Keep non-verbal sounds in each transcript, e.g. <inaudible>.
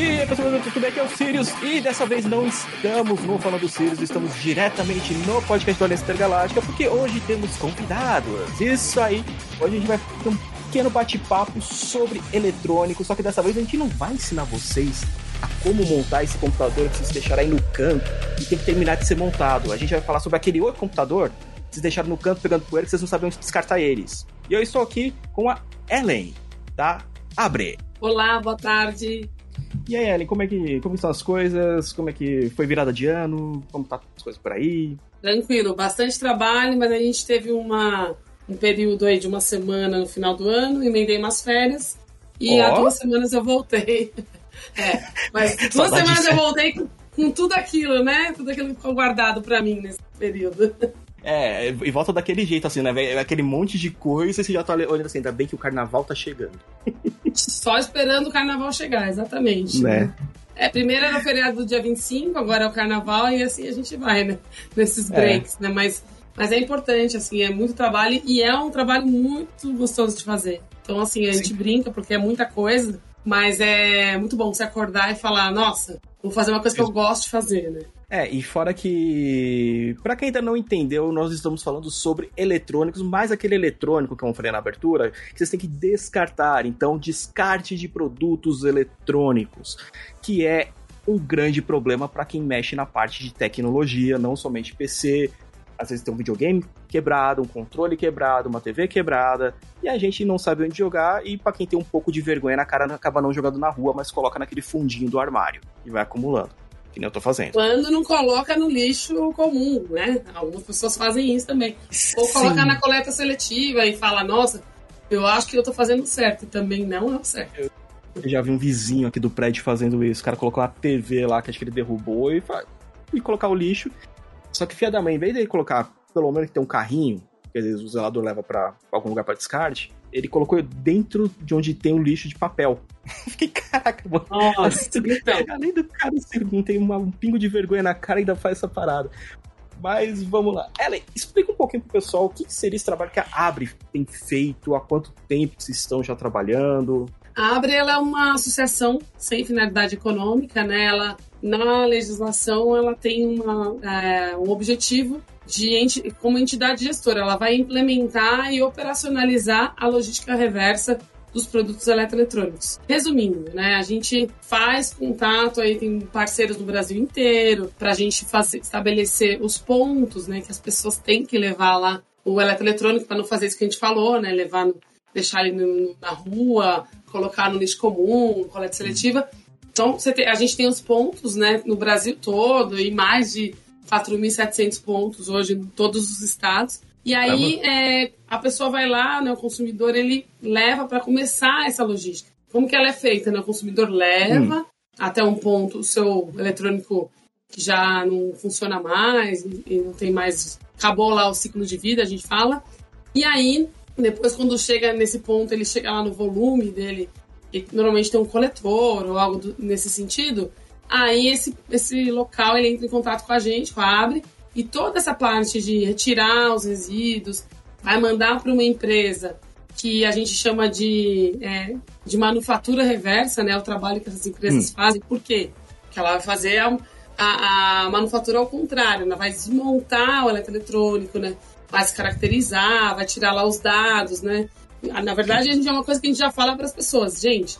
E aí, pessoal, tudo bem? Aqui é o Sirius. E dessa vez não estamos no Falando do Sirius, estamos diretamente no podcast do Aliança Intergaláctica, porque hoje temos convidados. Isso aí. Hoje a gente vai ter um pequeno bate-papo sobre eletrônico, só que dessa vez a gente não vai ensinar vocês a como montar esse computador que vocês deixaram aí no canto e tem que terminar de ser montado. A gente vai falar sobre aquele outro computador que vocês deixaram no canto pegando poeira que vocês não sabem onde descartar eles. E eu estou aqui com a Ellen, tá? Abre. Olá, boa tarde. E aí, Ellen, como é que como estão as coisas? Como é que foi virada de ano? Como tá as coisas por aí? Tranquilo, bastante trabalho, mas a gente teve uma, um período aí de uma semana no final do ano, emendei umas férias e Ó. há duas semanas eu voltei. <laughs> É, mas duas semanas eu voltei com, com tudo aquilo, né? Tudo aquilo que ficou guardado pra mim nesse período. É, e volta daquele jeito, assim, né? velho? Aquele monte de coisa e você já tá olhando assim, ainda bem que o carnaval tá chegando. <laughs> Só esperando o carnaval chegar, exatamente. Né? É, primeiro era o feriado do dia 25, agora é o carnaval e assim a gente vai, né? <laughs> Nesses É. breaks, né? Mas, mas é importante, assim, é muito trabalho e é um trabalho muito gostoso de fazer. Então, assim, a gente brinca porque é muita coisa, mas é muito bom você acordar e falar, nossa, vou fazer uma coisa que eu gosto de fazer, né? É, e fora que, pra quem ainda não entendeu, nós estamos falando sobre eletrônicos, mas aquele eletrônico que eu falei na abertura, que vocês têm que descartar. Então, descarte de produtos eletrônicos, que é um grande problema para quem mexe na parte de tecnologia, não somente PC. Às vezes tem um videogame quebrado, um controle quebrado, uma TV quebrada, e a gente não sabe onde jogar, e pra quem tem um pouco de vergonha na cara, acaba não jogando na rua, mas coloca naquele fundinho do armário e vai acumulando. Que nem eu tô fazendo. Quando não coloca no lixo comum, né? Algumas pessoas fazem isso também. Ou Sim. colocar na coleta seletiva e fala, nossa, eu acho que eu tô fazendo certo. E também não é o certo. Eu já vi um vizinho aqui do prédio fazendo isso. O cara colocou uma TV lá que acho que ele derrubou e, fa- e colocar o lixo. Só que filha da mãe, em vez dele colocar pelo menos que tem um carrinho, que às vezes o zelador leva pra algum lugar pra descarte, ele colocou dentro de onde tem o lixo de papel. <laughs> Fiquei, caraca, mano. Nossa, então. Além do cara ser, não tem uma- um pingo de vergonha na cara e ainda faz essa parada. Mas vamos lá. Ellen, explica um pouquinho pro pessoal o que que seria esse trabalho que a Abre tem feito, há quanto tempo vocês estão já trabalhando. A Abre ela é uma associação sem finalidade econômica, né? Ela, na legislação, ela tem uma, é, um objetivo de enti- como entidade gestora. Ela vai implementar e operacionalizar a logística reversa dos produtos eletroeletrônicos. Resumindo, né, a gente faz contato aí tem parceiros no Brasil inteiro para a gente fazer, estabelecer os pontos, né, que as pessoas têm que levar lá o eletroeletrônico para não fazer isso que a gente falou, né, levar deixar ele na rua, colocar no lixo comum, coleta seletiva. Então, tem- a gente tem os pontos né, no Brasil todo e mais de 4.700 pontos hoje em todos os estados. E aí é, a pessoa vai lá, né, o consumidor ele leva para começar essa logística. Como que ela é feita? Né? O consumidor leva até um ponto o seu eletrônico que já não funciona mais e não tem mais acabou lá o ciclo de vida, a gente fala. E aí, depois quando chega nesse ponto, ele chega lá no volume dele, e normalmente tem um coletor ou algo do- nesse sentido, aí esse, esse local ele entra em contato com a gente, com a Abre, e toda essa parte de retirar os resíduos, vai mandar para uma empresa que a gente chama de, é, de manufatura reversa, né? O trabalho que essas empresas fazem. Por quê? Porque ela vai fazer a, a, a manufatura ao contrário, ela vai desmontar o eletroeletrônico, né? Vai se caracterizar, vai tirar lá os dados, né? Na verdade, a gente é uma coisa que a gente já fala para as pessoas, gente,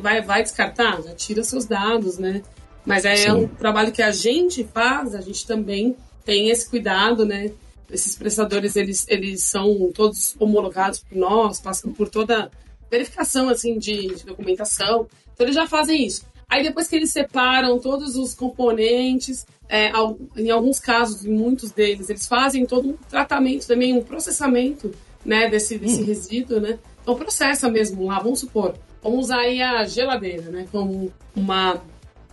vai, vai descartar? Já tira seus dados, né? Mas é Sim. um trabalho que a gente faz, a gente também tem esse cuidado, né? Esses prestadores, eles, eles são todos homologados por nós, passam por toda verificação, assim, de, de documentação. Então, eles já fazem isso. Aí, depois que eles separam todos os componentes, é, em alguns casos, em muitos deles, eles fazem todo um tratamento também, um processamento, né, desse, desse resíduo, né? Então, processa mesmo lá, vamos supor. Vamos usar aí a geladeira, né, como uma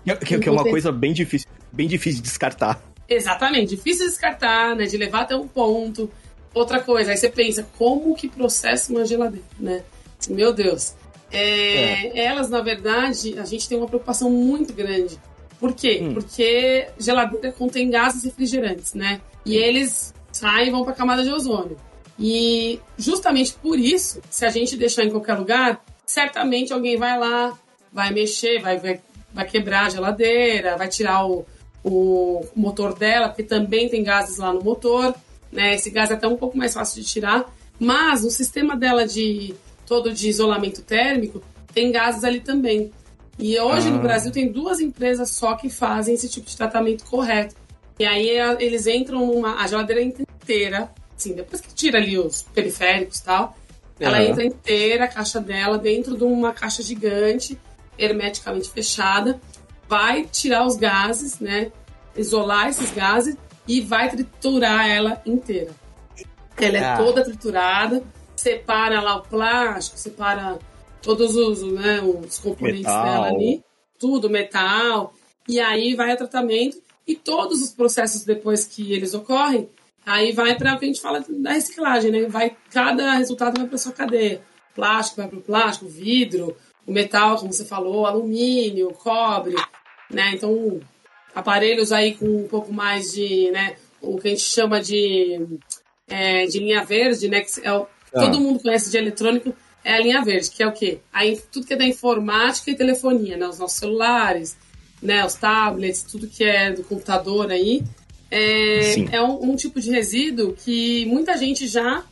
Que, que- é uma coisa bem difícil, bem difícil de descartar. Exatamente, difícil de descartar, né? De levar até um ponto. Outra coisa, aí você pensa, como que processa uma geladeira, né? Meu Deus. É, Elas, na verdade, a gente tem uma preocupação muito grande. Por quê? Hum. Porque geladeira contém gases refrigerantes, né? E eles saem e vão para a camada de ozônio. E justamente por isso, se a gente deixar em qualquer lugar, certamente alguém vai lá, vai mexer, vai, vai vai quebrar a geladeira, vai tirar o, o motor dela, porque também tem gases lá no motor, né? Esse gás é até um pouco mais fácil de tirar, mas o sistema dela de todo de isolamento térmico tem gases ali também. E hoje ah. no Brasil tem duas empresas só que fazem esse tipo de tratamento correto. E aí eles entram numa a geladeira inteira, assim, depois que tira ali os periféricos e tal, ela entra inteira, a caixa dela, dentro de uma caixa gigante, hermeticamente fechada, vai tirar os gases, né? Isolar esses gases e vai triturar ela inteira. Ela é ah. toda triturada, separa lá o plástico, separa todos os, né, os componentes metal. dela ali, tudo, metal, e aí vai ao tratamento e todos os processos depois que eles ocorrem, aí vai para o que a gente fala da reciclagem, né? Vai, cada resultado vai para sua cadeia. Plástico vai para o plástico, vidro, o metal, como você falou, alumínio, cobre, né? Então, aparelhos aí com um pouco mais de, né, o que a gente chama de, é, de linha verde, né? Que é o, ah. Todo mundo conhece de eletrônico, é a linha verde, que é o quê? Aí, tudo que é da informática e telefonia, né? Os nossos celulares, né? Os tablets, tudo que é do computador aí. É, é um, um, tipo de resíduo que muita gente já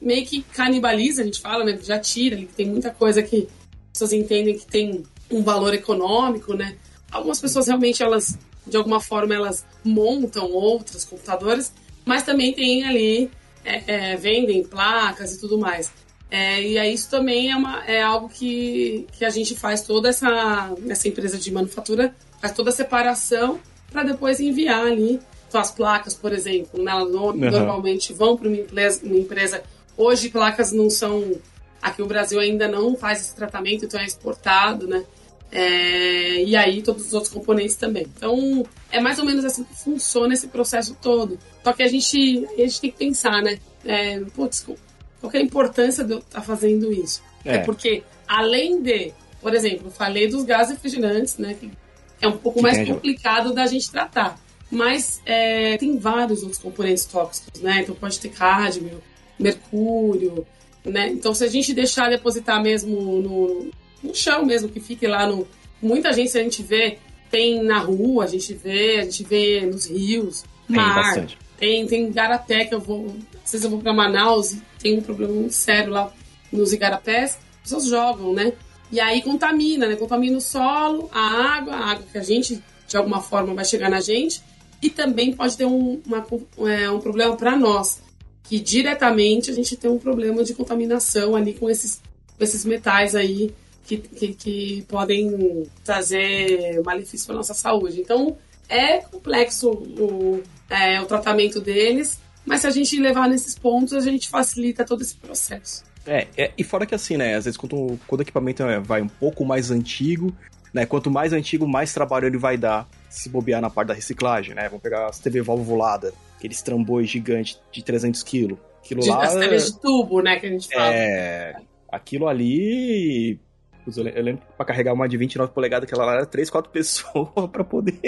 meio que canibaliza, a gente fala, né? Já tira, tem muita coisa que as pessoas entendem que tem um valor econômico, né? Algumas pessoas realmente, elas, de alguma forma, elas montam outros computadores, mas também tem ali, é, é, vendem placas e tudo mais. É, e aí isso também é, uma, é algo que, que a gente faz toda essa, essa empresa de manufatura, faz toda a separação para depois enviar ali. As placas, por exemplo, né, elas no, uhum. normalmente vão para uma empresa, uma empresa. Hoje, placas não são. Aqui o Brasil ainda não faz esse tratamento, então é exportado, né? É, e aí todos os outros componentes também. Então, é mais ou menos assim que funciona esse processo todo. Só que a gente, a gente tem que pensar, né? É, putz, qual é a importância de eu estar tá fazendo isso? É. é. porque, além de, por exemplo, falei dos gases refrigerantes, né? Que é um pouco que mais complicado da gente tratar. Mas é, tem vários outros componentes tóxicos, né? Então pode ter cádmio, mercúrio, né? Então se a gente deixar depositar mesmo no, no chão mesmo, que fique lá no... Muita gente a gente vê, tem na rua, a gente vê, a gente vê nos rios, mar. Tem, tem, tem garapé que eu vou às vezes eu vou para Manaus e tem um problema muito sério lá nos igarapés, as pessoas jogam, né? E aí contamina, né? Contamina o solo, a água, a água que a gente, de alguma forma, vai chegar na gente. E também pode ter um, uma, é, um problema para nós, que diretamente a gente tem um problema de contaminação ali com esses, com esses metais aí que, que, que podem trazer malefício para nossa saúde. Então, é complexo o, é, o tratamento deles, mas se a gente levar nesses pontos, a gente facilita todo esse processo. É, é e fora que assim, né? Às vezes quando, quando o equipamento é, vai um pouco mais antigo, né? Quanto mais antigo, mais trabalho ele vai dar se bobear na parte da reciclagem, né? Vamos pegar as TV valvulada, aqueles trambões gigantes de 300 kg. Aquilo de, lá... As TVs de tubo, né? Que a gente fala. É... Aquilo ali... Eu lembro que pra carregar uma de 29 polegadas, aquela lá era 3, 4 <laughs> pessoas pra poder...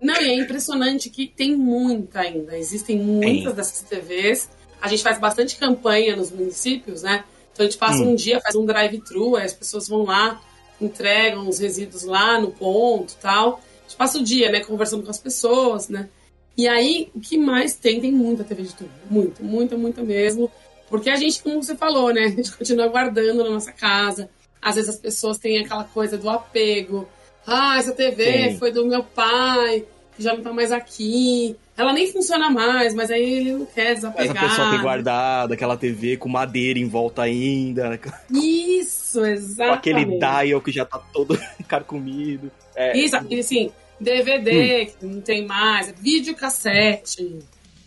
Não, e é impressionante que tem muita ainda. Existem muitas dessas TVs. A gente faz bastante campanha nos municípios, né? Então a gente passa hum. um dia, faz um drive-thru, as pessoas vão lá, entregam os resíduos lá no ponto tal. A gente passa o dia, né, conversando com as pessoas, né? E aí, o que mais tem? Tem muita TV de tubo. Muito, muita, muita mesmo. Porque a gente, como você falou, né? <laughs> A gente continua guardando na nossa casa. Às vezes as pessoas têm aquela coisa do apego. Ah, essa TV Sim. foi do meu pai, que já não tá mais aqui. Ela nem funciona mais, mas aí ele não quer desapegar. Mas a pessoa tem guardado aquela TV com madeira em volta ainda. Né? Isso, exatamente. Com aquele dial que já tá todo <laughs> carcomido. É. Isso, assim, DVD hum. que não tem mais, videocassete,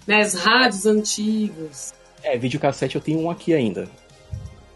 né, as rádios antigos. É, videocassete eu tenho um aqui ainda.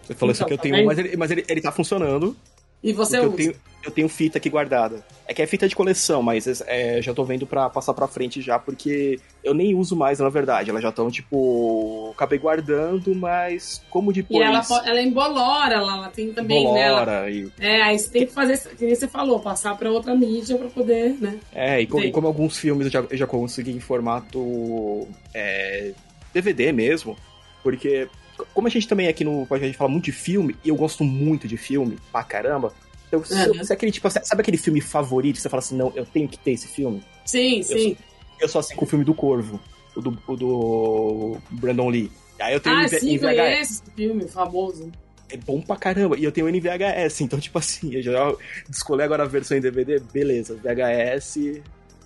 Você falou então, isso aqui, eu tá tenho um, mas, ele, mas ele, ele tá funcionando. E você usa? Eu tenho, eu tenho fita aqui guardada. É que é fita de coleção, mas é, já tô vendo pra passar pra frente já, porque eu nem uso mais, na verdade. Elas já estão, tipo, acabei guardando, mas como depois... E ela, ela é embolora, ela, ela tem também, embolora, né? E... É, aí você tem que fazer, que você falou, passar pra outra mídia pra poder, né? É, e, como, e como alguns filmes eu já, eu já consegui em formato é, DVD mesmo, porque como a gente também aqui no podcast fala muito de filme, e eu gosto muito de filme, pra caramba, Então, uhum. aquele tipo, sabe aquele filme favorito que você fala assim, não, eu tenho que ter esse filme? Sim, eu sim. Sou, eu sou assim com o filme do Corvo, o do, o do Brandon Lee. Aí eu tenho ah, sim, conheço esse filme famoso. É bom pra caramba. E eu tenho NVHS, então, tipo assim, eu já descolei agora a versão em DVD, beleza. VHS,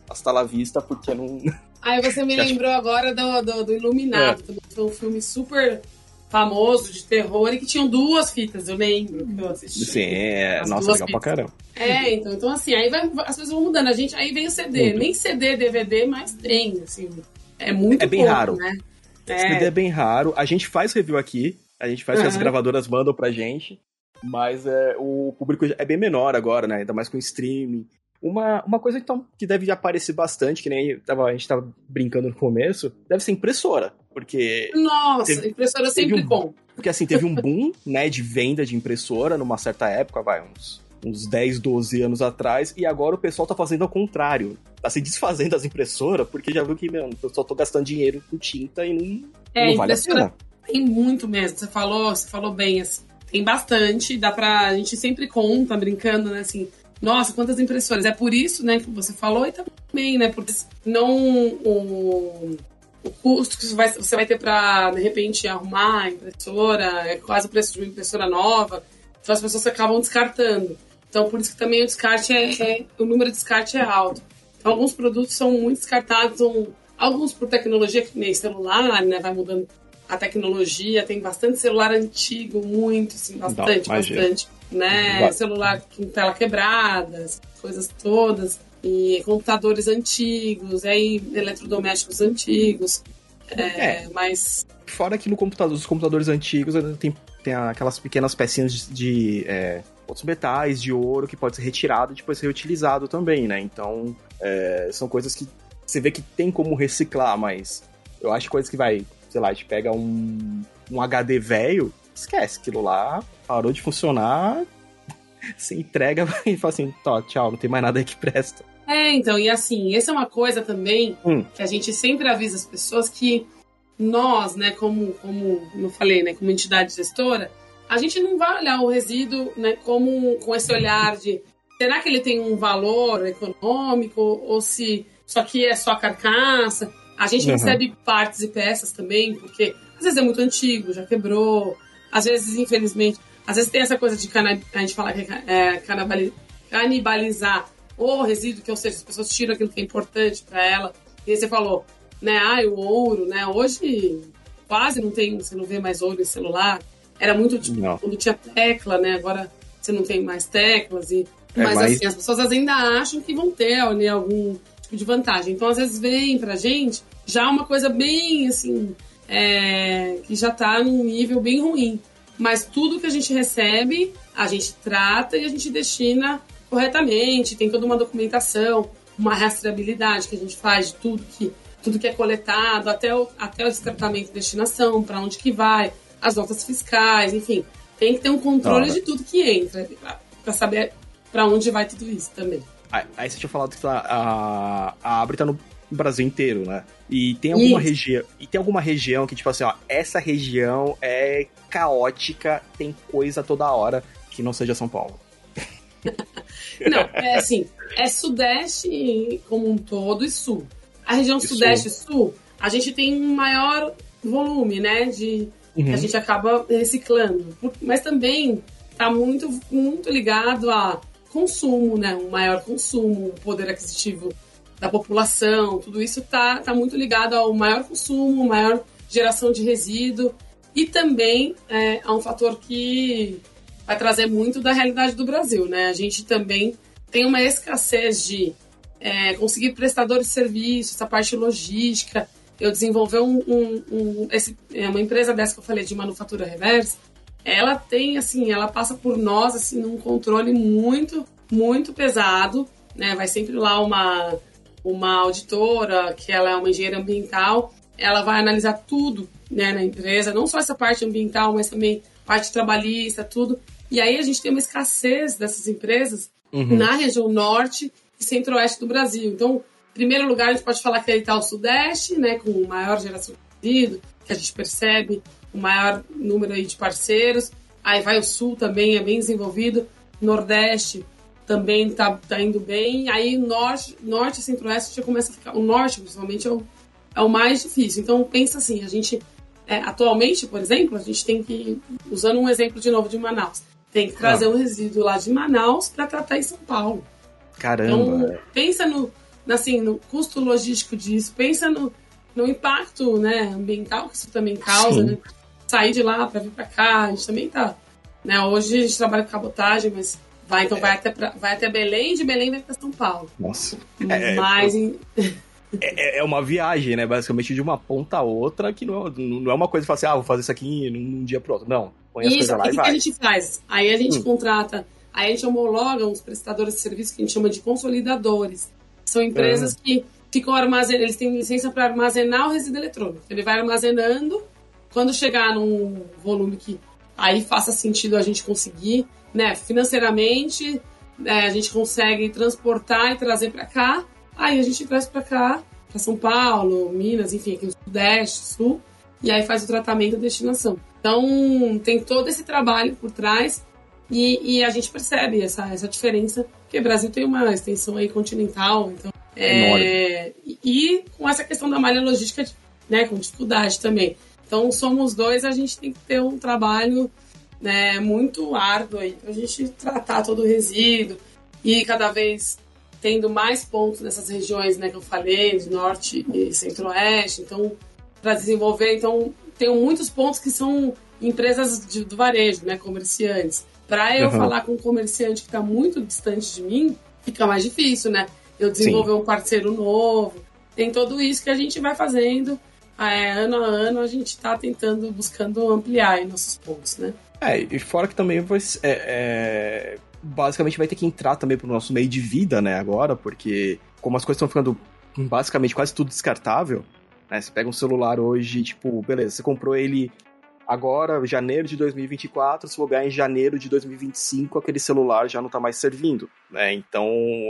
hasta la vista, porque não. Aí você me <laughs> lembrou agora do, do, do Iluminado. É. Foi um filme super famoso de terror e que tinham duas fitas, eu lembro que eu assisti. Sim, é, nossa, legal fitas. pra caramba. É, então, então assim, aí vai, as coisas vão mudando. A gente, aí vem o CD, Nem CD, DVD, mas tem, assim. É muito É bem pouco, raro. Né? É. CD é bem raro. A gente faz review aqui, a gente faz uhum. que as gravadoras mandam pra gente, mas é, o público é bem menor agora, né? Ainda mais com streaming. Uma, uma coisa então, que deve aparecer bastante, que nem tava, a gente tava brincando no começo, deve ser impressora. Porque. Nossa, teve, impressora sempre um, bom. Porque assim, teve um boom, né, de venda de impressora numa certa época, vai, uns, uns 10, 12 anos atrás, e agora o pessoal tá fazendo ao contrário. Tá se desfazendo das impressoras, porque já viu que, meu, eu só tô gastando dinheiro com tinta e não, é, não vale a pena. Tem muito mesmo. Você falou, você falou bem, assim. Tem bastante, dá pra. A gente sempre conta, brincando, né? Assim, nossa, quantas impressoras. É por isso, né, que você falou e também, né? Porque não o, o custo que você vai, você vai ter para de repente arrumar a impressora, é quase o preço de uma impressora nova. Então as pessoas acabam descartando. Então por isso que também o descarte é, é o número de descarte é alto. Então alguns produtos são muito descartados, são, alguns por tecnologia que nem celular, né, vai mudando a tecnologia, tem bastante celular antigo, muito, assim, bastante, Não, bastante né? Vai. Celular com tela quebrada, coisas todas. E computadores antigos, aí eletrodomésticos antigos. É, é. Mas. Fora que no computador, os computadores antigos tem, tem aquelas pequenas pecinhas de, de é, outros metais, de ouro, que pode ser retirado e depois reutilizado também, né? Então, é, são coisas que você vê que tem como reciclar, mas eu acho que coisas que vai, sei lá, a gente pega um, um HD velho, esquece, aquilo lá parou de funcionar, <laughs> se entrega <laughs> e fala assim, tó, tchau, não tem mais nada aí que presta. É, então, e assim, essa é uma coisa também hum. que a gente sempre avisa as pessoas que nós, né, como, como eu falei, né, como entidade gestora, a gente não vai olhar o resíduo, né, como com esse olhar de será que ele tem um valor econômico ou se isso aqui é só carcaça. A gente uhum. recebe partes e peças também, porque às vezes é muito antigo, já quebrou, às vezes, infelizmente, às vezes tem essa coisa de cana, a gente fala que é, canibalizar o resíduo, que ou seja, as pessoas tiram aquilo que é importante para ela. E aí você falou, né, ah, o ouro, né? Hoje quase não tem, você não vê mais ouro em celular. Era muito tipo, não. quando tinha tecla, né? Agora você não tem mais teclas e é mas mais... assim, as pessoas ainda acham que vão ter né, algum tipo de vantagem. Então, às vezes, vem pra gente já uma coisa bem assim, é, que já tá num nível bem ruim. Mas tudo que a gente recebe, a gente trata e a gente destina corretamente, tem toda uma documentação, uma rastreabilidade que a gente faz de tudo que, tudo que é coletado, até o, até o descartamento e destinação, para onde que vai, as notas fiscais, enfim. Tem que ter um controle de tudo que entra, para saber para onde vai tudo isso também. Aí você tinha falado que tá, a, a Abre tá no Brasil inteiro, né? E tem alguma região. E tem alguma região que, tipo assim, ó, essa região é caótica, tem coisa toda hora que não seja São Paulo. <laughs> não, é assim, é Sudeste como um todo e Sul. A região e Sudeste sul. e Sul, a gente tem um maior volume, né? De. Uhum. A gente acaba reciclando. Mas também tá muito, muito ligado a consumo, né? Um maior consumo, poder aquisitivo da população, tudo isso está tá muito ligado ao maior consumo, maior geração de resíduo e também é, a um fator que vai trazer muito da realidade do Brasil, né? A gente também tem uma escassez de é, conseguir prestadores de serviços, essa parte logística. Eu desenvolvi um, um, um esse, é, uma empresa dessa que eu falei de manufatura reversa. Ela tem assim, ela passa por nós assim num controle muito, muito pesado, né? Vai sempre lá uma uma auditora, que ela é uma engenheira ambiental, ela vai analisar tudo né, na empresa, não só essa parte ambiental, mas também parte trabalhista, tudo. E aí a gente tem uma escassez dessas empresas uhum. na região norte e centro-oeste do Brasil. Então, em primeiro lugar, a gente pode falar que ele está o sudeste, né, com maior geração de resíduo, que a gente percebe o maior número aí de parceiros. Aí vai o sul também, é bem desenvolvido. Nordeste também tá, tá indo bem. Aí norte, norte e centro-oeste já começa a ficar. O norte, principalmente, é o, é o mais difícil. Então pensa assim, a gente. É, atualmente, por exemplo, a gente tem que, usando um exemplo de novo de Manaus, tem que trazer ah. um resíduo lá de Manaus para tratar em São Paulo. Caramba! Então, pensa no, assim, no custo logístico disso, pensa no, no impacto né, ambiental que isso também causa, né? Sair de lá para vir para cá, a gente também tá. Né, hoje a gente trabalha com cabotagem, mas vai, então é. vai, até pra, vai até Belém, de Belém vai para São Paulo. Nossa. É, mas. É, é, é, uma viagem, né? Basicamente de uma ponta a outra, que não, não é uma coisa que assim, ah, vou fazer isso aqui num, dia pro outro. Não. Põe as isso, coisas lá e, e vai. que a gente faz? Aí a gente hum. contrata, aí a gente homologa uns prestadores de serviço que a gente chama de consolidadores. São empresas uhum. que ficam armazenando, eles têm licença para armazenar o resíduo eletrônico. Ele vai armazenando, quando chegar num volume que aí faça sentido a gente conseguir, né, financeiramente, é, a gente consegue transportar e trazer para cá, aí a gente traz para cá, para São Paulo, Minas, enfim, aqui no Sudeste, Sul, e aí faz o tratamento e destinação. Então, tem todo esse trabalho por trás e, e, a gente percebe essa, essa diferença, porque o Brasil tem uma extensão aí continental, então. É, e, e, com essa questão da malha logística, né, com dificuldade também. Então, somos dois, a gente tem que ter um trabalho né, muito árduo aí para a gente tratar todo o resíduo e cada vez tendo mais pontos nessas regiões né, que eu falei, de norte e centro-oeste. Então, para desenvolver, então, tenho muitos pontos que são empresas de, do varejo, né, comerciantes. Para eu uhum. falar com um comerciante que está muito distante de mim, fica mais difícil, né? Eu desenvolver Sim. um parceiro novo. Tem tudo isso que a gente vai fazendo. É, ano a ano a gente está tentando, buscando ampliar nossos pontos, né? É, e fora que também vai, é, é, basicamente vai ter que entrar também pro nosso meio de vida, né, agora, porque como as coisas estão ficando basicamente quase tudo descartável, né, você pega um celular hoje, tipo, beleza, você comprou ele Agora, janeiro de 2024, se ganhar em janeiro de 2025, aquele celular já não está mais servindo, né? Então,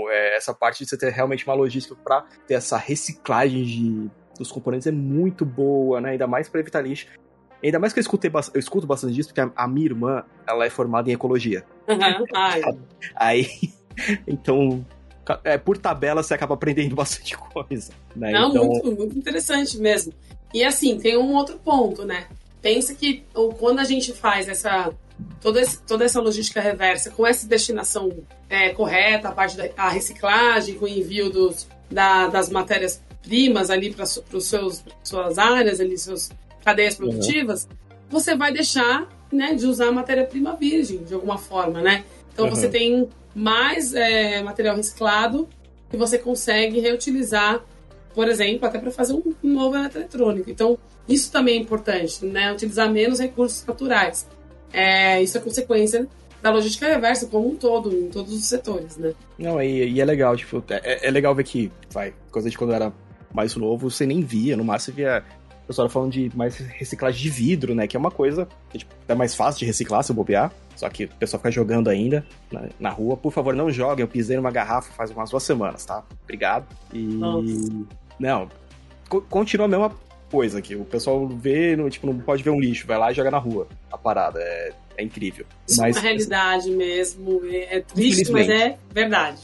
é, essa parte de você ter realmente uma logística para ter essa reciclagem de, dos componentes é muito boa, né? Ainda mais para evitar lixo. Ainda mais que eu, escutei, eu escuto bastante disso, porque a, a minha irmã, ela é formada em ecologia. Uhum. Ai. <laughs> Aí, <laughs> então, é, por tabela você acaba aprendendo <laughs> bastante coisa. Né? Não, então... muito, muito interessante mesmo. E assim, tem um outro ponto, né? pensa que quando a gente faz essa toda, esse, toda essa logística reversa com essa destinação é, correta, a parte da reciclagem, com o envio dos, da, das matérias primas ali para os seus suas áreas ali, suas cadeias uhum. produtivas, uhum. você vai deixar né, de usar matéria-prima virgem de alguma forma, né? Então uhum. você tem mais é, material reciclado que você consegue reutilizar, por exemplo, até para fazer um novo eletrônico. Então isso também é importante, né? Utilizar menos recursos naturais. É, isso é consequência da logística reversa como um todo, em todos os setores, né? Não, e, e é legal, tipo, é, é, legal ver que, vai, coisa de quando era mais novo, você nem via, no máximo você via pessoal falando de mais reciclagem de vidro, né? Que é uma coisa que tipo, é mais fácil de reciclar se eu bobear. Só que o pessoal fica jogando ainda na, na, rua. Por favor, não joguem. Eu pisei numa garrafa faz umas duas semanas, tá? Obrigado. E. Nossa. Não. Continua a mesma coisa que o pessoal vê, no, tipo, não pode ver um lixo, vai lá e joga na rua a parada. É, é incrível. Isso mas, é uma realidade mesmo. É, é triste, mas é verdade.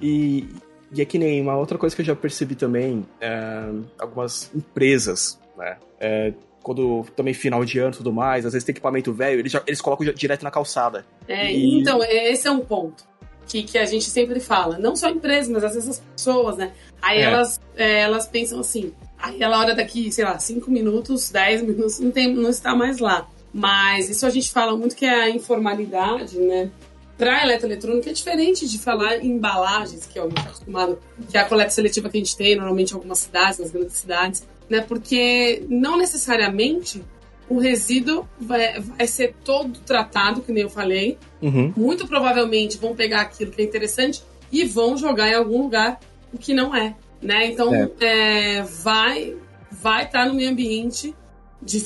E, e é que nem uma outra coisa que eu já percebi também, é, algumas empresas, né? É, quando também final de ano e tudo mais, às vezes tem equipamento velho, eles, já, eles colocam direto na calçada. É, e... Então, esse é um ponto que, que a gente sempre fala. Não só empresas, mas às vezes as pessoas, né? Aí é. elas, é, elas pensam assim, Aí ela hora daqui, sei lá, 5 minutos, 10 minutos, não, tem, não está mais lá. Mas isso a gente fala muito que é a informalidade, né? Para eletroeletrônica é diferente de falar em embalagens, que é o que acostumado, que é a coleta seletiva que a gente tem normalmente em algumas cidades, nas grandes cidades, né? Porque não necessariamente o resíduo vai, vai ser todo tratado, que nem eu falei. Uhum. Muito provavelmente vão pegar aquilo que é interessante e vão jogar em algum lugar o que não é né? Então, é. É, vai vai estar tá no meio ambiente de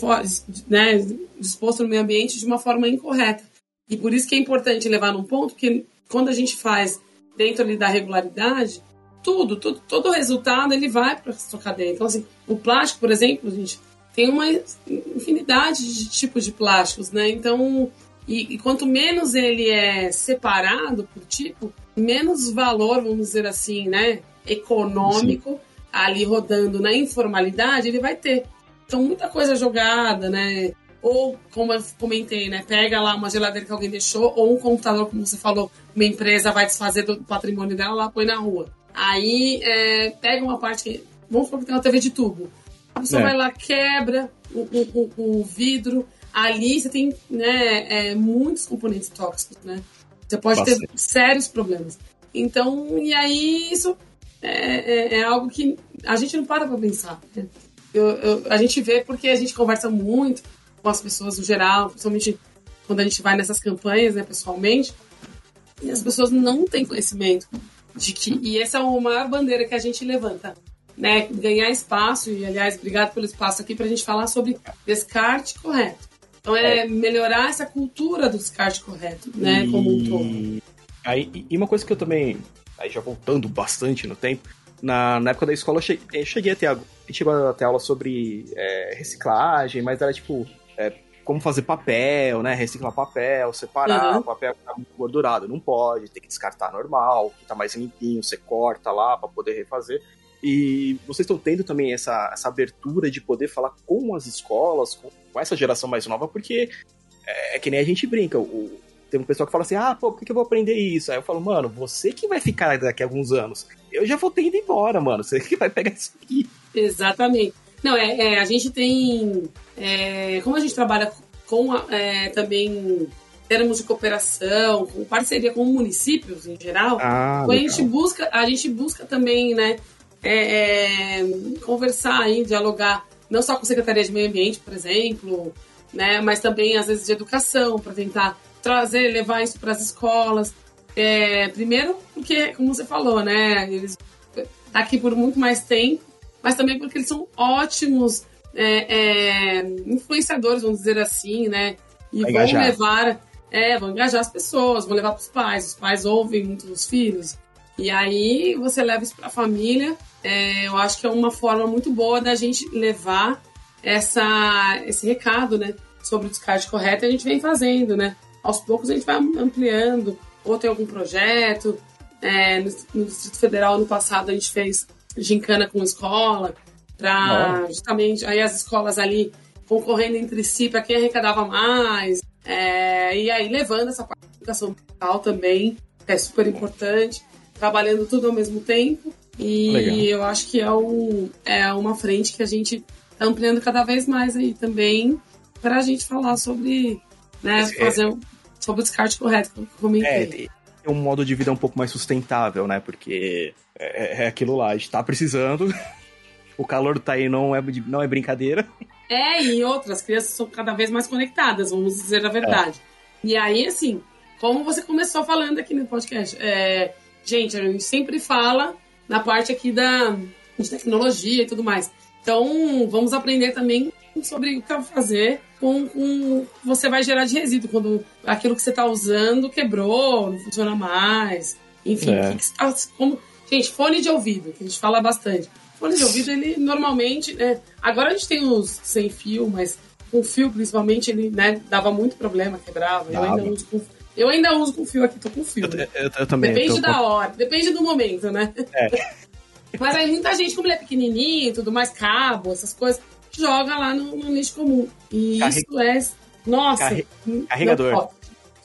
né, disposto no meio ambiente de uma forma incorreta. E por isso que é importante levar num ponto que quando a gente faz dentro da regularidade, tudo, tudo todo o resultado ele vai para a sua cadeia. Então, assim, o plástico, por exemplo, gente, tem uma infinidade de tipos de plásticos, né? Então, E, e, quanto menos ele é separado por tipo, menos valor, vamos dizer assim, né, econômico Sim. ali rodando na informalidade ele vai ter. Então muita coisa jogada, né? Ou, como eu comentei, né? Pega lá uma geladeira que alguém deixou, ou um computador, como você falou, uma empresa vai desfazer do patrimônio dela lá, põe na rua. Aí é, pega uma parte que. Vamos supor que tem uma TV de tubo. A pessoa é. vai lá, quebra o, o, o, o vidro, ali você tem né, é, muitos componentes tóxicos, né? Você pode Bastante. ter sérios problemas. Então, e aí isso é, é, é, algo que a gente não para pra pensar. Né? Eu, eu, a gente vê porque a gente conversa muito as pessoas no geral, principalmente quando a gente vai nessas campanhas, né, pessoalmente, e as pessoas não têm conhecimento de que. E essa é a maior bandeira que a gente levanta. Né, ganhar espaço, e aliás, obrigado pelo espaço aqui para a gente falar sobre descarte correto. Então é, é, melhorar essa cultura do descarte correto, né, e... como um todo. Aí, e uma coisa que eu também, aí já voltando bastante no tempo, na, na época da escola eu cheguei, eu cheguei a ter, a gente chegou a ter aula sobre é, reciclagem, mas era tipo é, como fazer papel, né? Reciclar papel, separar, uhum. papel que tá muito gordurado, não pode, tem que descartar normal, que tá mais limpinho, você corta lá para poder refazer. E vocês estão tendo também essa, essa abertura de poder falar com as escolas, com, com essa geração mais nova, porque é, é, que nem a gente brinca. O, tem um pessoal que fala assim: ah, pô, por que, que eu vou aprender isso? Aí eu falo, mano, você que vai ficar daqui a alguns anos. Eu já vou ter ido embora, mano. Você que vai pegar isso aqui. Exatamente. Não, é, é a gente tem. É, como a gente trabalha com é, também termos de cooperação, com parceria com municípios em geral, ah, a gente busca, a gente busca também, né, é, é, conversar aí, dialogar, não só com a Secretaria de Meio Ambiente, por exemplo, né, mas também às vezes de educação, para tentar trazer, levar isso para as escolas. É, primeiro, porque, como você falou, né, eles tá aqui por muito mais tempo, mas também porque eles são ótimos é, é, influenciadores, vamos dizer assim, né, e vão levar, é, vão engajar as pessoas, vão levar para os pais. Os pais ouvem muito os filhos. E aí você leva isso para a família é, eu acho que é uma forma muito boa da gente levar essa, esse recado, né? Sobre o descarte correto, a gente vem fazendo, né? Aos poucos a gente vai ampliando, ou tem algum projeto. É, no, no, Distrito Federal, no passado, a gente fez gincana com escola, para justamente aí as escolas ali concorrendo entre si para quem arrecadava mais. É, e aí levando essa parte da educação também, que é super importante, trabalhando tudo ao mesmo tempo. E Legal. eu acho que é, um, é uma frente que a gente está ampliando cada vez mais aí também para a gente falar sobre, né, é fazer é, sobre o descarte correto, como eu comentei. É, um modo de vida um pouco mais sustentável, né? Porque é, é aquilo lá, a gente tá precisando, <laughs> o calor tá aí não é, não é brincadeira. É, e outras crianças são cada vez mais conectadas, vamos dizer a verdade. É. E aí, assim, como você começou falando aqui no podcast, é, gente, a gente sempre fala na parte aqui da, de tecnologia e tudo mais. Então, vamos aprender também sobre o que fazer com, com você vai gerar de resíduo quando aquilo que você está usando quebrou, não funciona mais. Enfim, é. que que tá, como, gente, fone de ouvido, que a gente fala bastante. Fone de ouvido, ele normalmente, né, agora a gente tem os sem fio, mas com fio principalmente ele, né, dava muito problema, quebrava. Eu ainda uso com eu ainda uso com fio aqui, tô com fio. Né? Eu, eu, eu, também. Depende da com... hora, depende do momento, né? É. <laughs> Mas aí muita gente, como ele é pequenininho e tudo mais, cabo, essas coisas, joga lá no, no lixo comum. E Carre... isso é. Nossa! Carre... Carregador.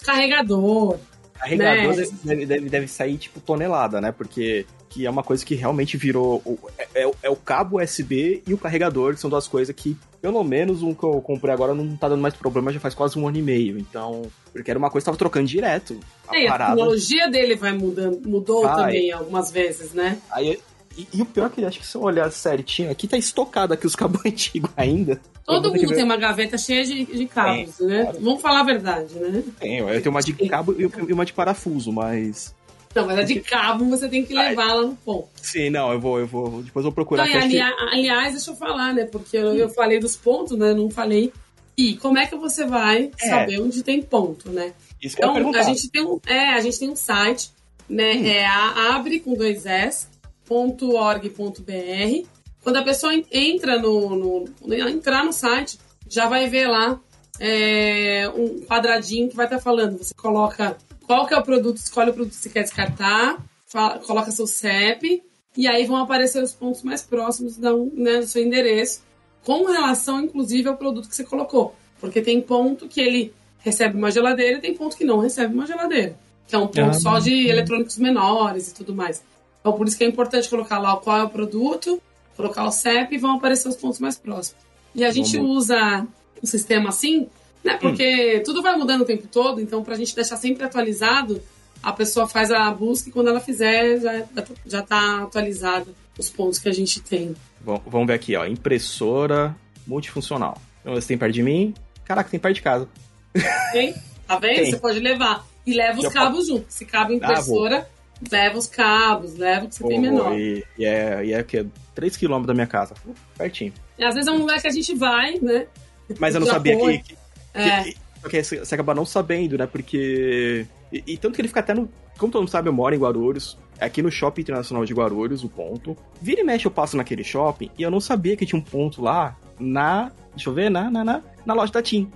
Carregador. Carregador né? deve, deve, deve sair tipo tonelada, né? Porque que é uma coisa que realmente virou. É, é, é, o cabo USB e o carregador, que são duas coisas que, pelo menos, um que eu comprei agora não tá dando mais problema, já faz quase um ano e meio. Então, porque era uma coisa que tava trocando direto. A, é, a tecnologia dele vai mudando, mudou também algumas vezes, né? Aí, e, e, o pior é que acho que se eu olhar certinho, aqui tá estocado aqui os cabos <laughs> antigos ainda. Todo mundo tem uma gaveta cheia de, de cabos, tem, né? Claro. Vamos falar a verdade, né? Tem, eu tenho uma de cabo e uma de parafuso, mas não, mas a de cabo você tem que levar lá no ponto. Sim, não, eu vou, eu vou. Depois eu vou procurar. Não, ali, aliás, deixa eu falar, né? Porque eu, eu, falei dos pontos, né? Não falei. E como é que você vai é. saber onde tem ponto, né? Isso que então, a gente tem um, é, a gente tem um site, né? Hum. É a abre com dois s .org.br. Quando a pessoa entra no, no, entrar no site, já vai ver lá é, um quadradinho que vai estar tá falando. Você coloca qual que é o produto, escolhe o produto que você quer descartar, fala, coloca seu CEP, e aí vão aparecer os pontos mais próximos da, né, do seu endereço, com relação, inclusive, ao produto que você colocou. Porque tem ponto que ele recebe uma geladeira e tem ponto que não recebe uma geladeira. Que é um ponto ah, só de eletrônicos menores e tudo mais. Então, por isso que é importante colocar lá qual é o produto, colocar o CEP e vão aparecer os pontos mais próximos. E a gente Vamos. usa um sistema assim, né? Porque hum. tudo vai mudando o tempo todo, então para a gente deixar sempre atualizado, a pessoa faz a busca e quando ela fizer, já, já tá atualizado os pontos que a gente tem. Bom, vamos ver aqui, ó. Impressora multifuncional. Então, você tem perto de mim. Caraca, tem perto de casa. Tem? Tá vendo? Tem. Você pode levar. E leva os Já cabos pode... junto. Se cabe ah, impressora, ah, leva os cabos, leva o que você tem menor. E, e, é, e é o quê? 3km da minha casa. Uh, pertinho. E às vezes é um lugar que a gente vai, né? Mas eu não Já sabia foi. que, que, é. que, que você acaba não sabendo, né? Porque. E, e, tanto que ele fica até no. Como todo mundo sabe, eu moro em Guarulhos. Aqui no Shopping Internacional de Guarulhos, o ponto. Vira e mexe, eu passo naquele shopping e eu não sabia que tinha um ponto lá na. Deixa eu ver, na, na, na, na loja da TIM.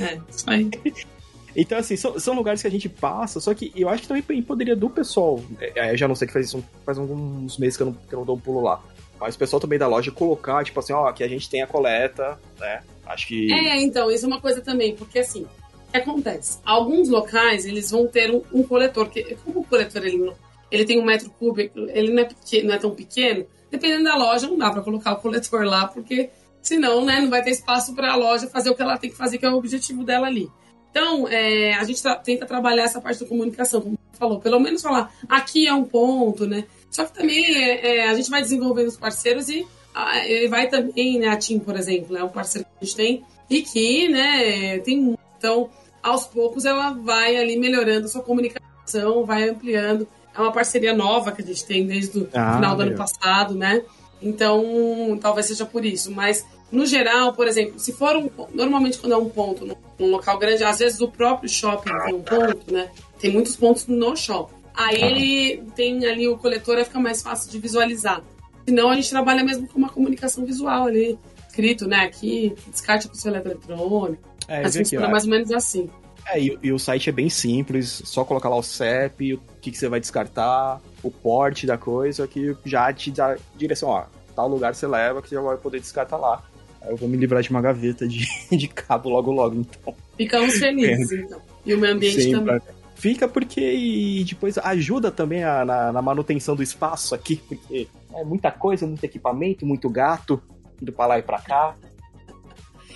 É, isso aí. <laughs> Então, assim, são, são, lugares que a gente passa, só que eu acho que também poderia do pessoal. É, eu já não sei que faz isso, faz alguns meses que eu, não, que eu não dou um pulo lá. Mas o pessoal também da loja colocar, tipo assim, ó, aqui a gente tem a coleta, né? Acho que. É, então, isso é uma coisa também, porque assim, o que acontece? Alguns locais, eles vão ter um, um coletor, que como o coletor ele, ele tem um metro cúbico, ele não é, pequeno, não é tão pequeno, dependendo da loja, não dá para colocar o coletor lá, porque senão, né, não vai ter espaço para a loja fazer o que ela tem que fazer, que é o objetivo dela ali. Então, é, a gente tenta trabalhar essa parte da comunicação, como você falou, pelo menos falar, aqui é um ponto, né? Só que também é, é, a gente vai desenvolvendo os parceiros e a, vai também, né, a TIM, por exemplo, é um parceiro que a gente tem e que, né, tem então, aos poucos ela vai ali melhorando a sua comunicação, vai ampliando. É uma parceria nova que a gente tem desde o ah, final do meu. ano passado, né? Então, talvez seja por isso, mas no geral, por exemplo, se for um. Normalmente, quando é um ponto num local grande, às vezes o próprio shopping tem um ponto, né? Tem muitos pontos no shopping. Aí ele tem ali o coletor, aí fica mais fácil de visualizar. Senão, a gente trabalha mesmo com uma comunicação visual ali, escrito, né? Aqui, descarte com seu eletrônico. É, assim, aqui, mais ou menos assim. É, e, e, o site é bem simples, só colocar lá o CEP, o que, que você vai descartar, o porte da coisa, que já te dá direção, ó, tal lugar você leva que você já vai poder descartar lá. Eu vou me livrar de uma gaveta de, <laughs> de cabo logo logo, então. Ficamos felizes, então. E o meio ambiente Sim, também. Pra... Fica porque e depois ajuda também a, na, na, manutenção do espaço aqui, porque é muita coisa, muito equipamento, muito gato, indo pra lá e pra cá.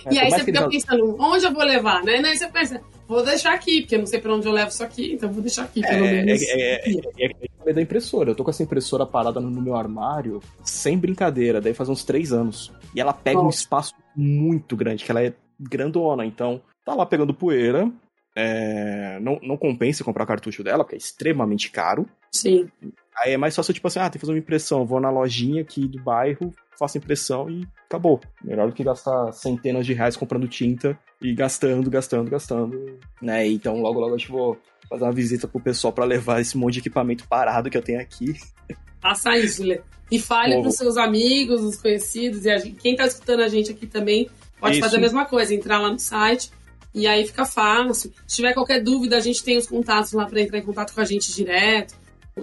É, e aí você fica eles... pensando, onde eu vou levar, né? Aí você pensa, vou deixar aqui, porque eu não sei pra onde eu levo isso aqui, então vou deixar aqui, pelo é, menos. É, é, é, é, é da impressora. Eu tô com essa impressora parada no, no meu armário, sem brincadeira, daí faz uns três anos. E ela pega Nossa. um espaço muito grande, que ela é grandona, então tá lá pegando poeira. É, não, não compensa comprar cartucho dela, porque é extremamente caro. Sim. Aí é mais fácil, tipo assim, ah, tem que fazer uma impressão. Vou na lojinha aqui do bairro, faço impressão e acabou. Melhor do que gastar centenas de reais comprando tinta e gastando, gastando, gastando. Né? Então logo, logo a gente vou fazer uma visita pro pessoal para levar esse monte de equipamento parado que eu tenho aqui. Faça isso, Lê. E fale para os seus amigos, os conhecidos, e gente, quem está escutando a gente aqui também pode isso. fazer a mesma coisa, entrar lá no site e aí fica fácil. Se tiver qualquer dúvida, a gente tem os contatos lá para entrar em contato com a gente direto,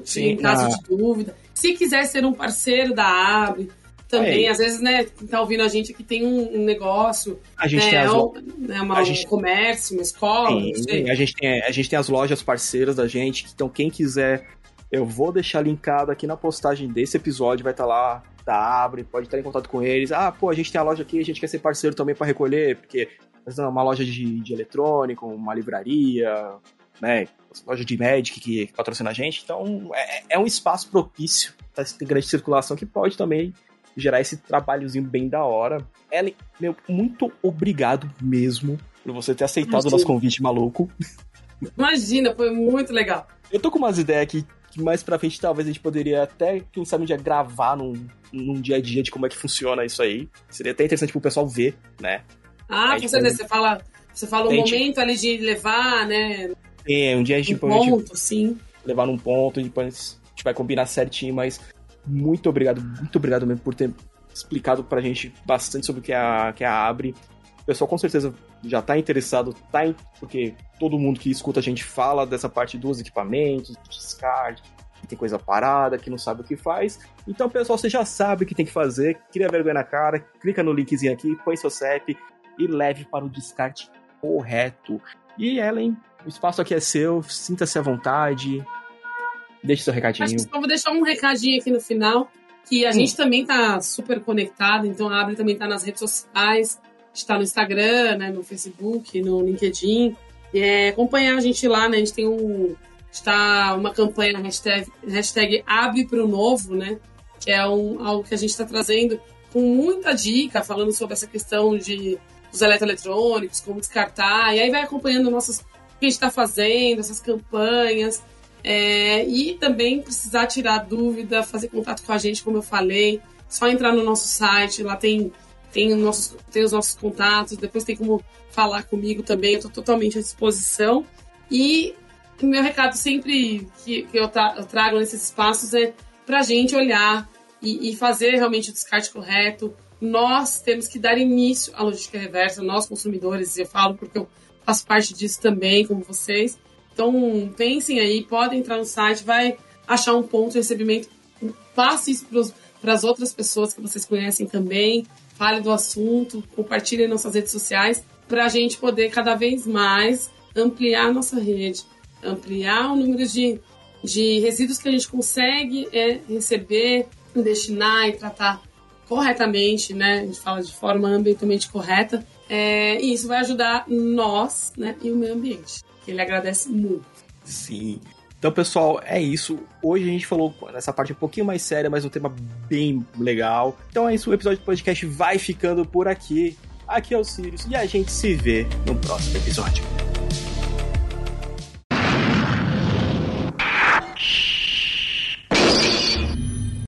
Sim, em caso de dúvida. Se quiser ser um parceiro da Abre, também, é. às vezes, né, quem tá ouvindo a gente aqui tem um, negócio, a gente né, tem as lo... né, uma, gente... um comércio, uma escola, Sim, a gente, tem, a gente tem as lojas parceiras da gente, então quem quiser eu vou deixar linkado aqui na postagem desse episódio, vai estar tá lá, tá, abre, pode estar em contato com eles. Ah, pô, a gente tem a loja aqui, a gente quer ser parceiro também para recolher, porque é uma loja de, de eletrônico, uma livraria, né, loja de Magic que, patrocina a gente. Então, é, é um espaço propício, tá, tem grande circulação que pode também gerar esse trabalhozinho bem da hora. Ellen, meu, muito obrigado mesmo por você ter aceitado o nosso convite maluco. Imagina, foi muito legal. Eu tô com umas ideias aqui que mais pra frente talvez a gente poderia até, quem sabe, um dia gravar num, num dia a dia de como é que funciona isso aí. Seria até interessante pro pessoal ver, né? Ah, com certeza. Você fala, você fala o momento ali de levar, né? É, um dia a gente... Um ponto, gente sim. Levar num ponto, depois a gente vai combinar certinho, mas muito obrigado, muito obrigado mesmo por ter explicado pra gente bastante sobre o que é a, que é a Abre. pessoal com certeza já está interessado, tá em, porque todo mundo que escuta a gente fala dessa parte dos equipamentos, descarte, que tem coisa parada, que não sabe o que faz. Então, pessoal, você já sabe o que tem que fazer, cria vergonha na cara, clica no linkzinho aqui, põe seu CEP e leve para o descarte correto. E Ellen, o espaço aqui é seu, sinta-se à vontade. Deixe seu recadinho. Acho que vou deixar um recadinho aqui no final, que a hum. gente também tá super conectado, então a Abre também tá nas redes sociais está no Instagram, né, no Facebook, no LinkedIn. É, acompanhar a gente lá, né? A gente tem um. Está uma campanha na hashtag, hashtag Abre para o Novo, né? Que é um, algo que a gente está trazendo com muita dica, falando sobre essa questão de dos eletroeletrônicos, como descartar. E aí vai acompanhando nossas, que a gente está fazendo, essas campanhas. É, e também precisar tirar dúvida, fazer contato com a gente, como eu falei. Só entrar no nosso site, lá tem tem, nossos, tem os nossos contatos, depois tem como falar comigo também, eu estou totalmente à disposição. E o meu recado sempre que, que eu, tra eu, trago nesses espaços é para a gente olhar e, e, fazer realmente o descarte correto. Nós temos que dar início à logística reversa, nós consumidores, eu falo porque eu faço parte disso também, como vocês. Então, pensem aí, podem entrar no site, vai achar um ponto de recebimento, passe isso para as outras pessoas que vocês conhecem também fale do assunto, compartilhe nas nossas redes sociais, para a gente poder cada vez mais ampliar nossa rede, ampliar o número de, de resíduos que a gente consegue é, receber, destinar e tratar corretamente, né? A gente fala de forma ambientalmente correta. É, e isso vai ajudar nós né, e o meio ambiente, que ele agradece muito. Sim. Então, pessoal, é isso. Hoje a gente falou nessa parte um pouquinho mais séria, mas um tema bem legal. Então é isso, o episódio do podcast vai ficando por aqui. Aqui é o Sirius e a gente se vê no próximo episódio.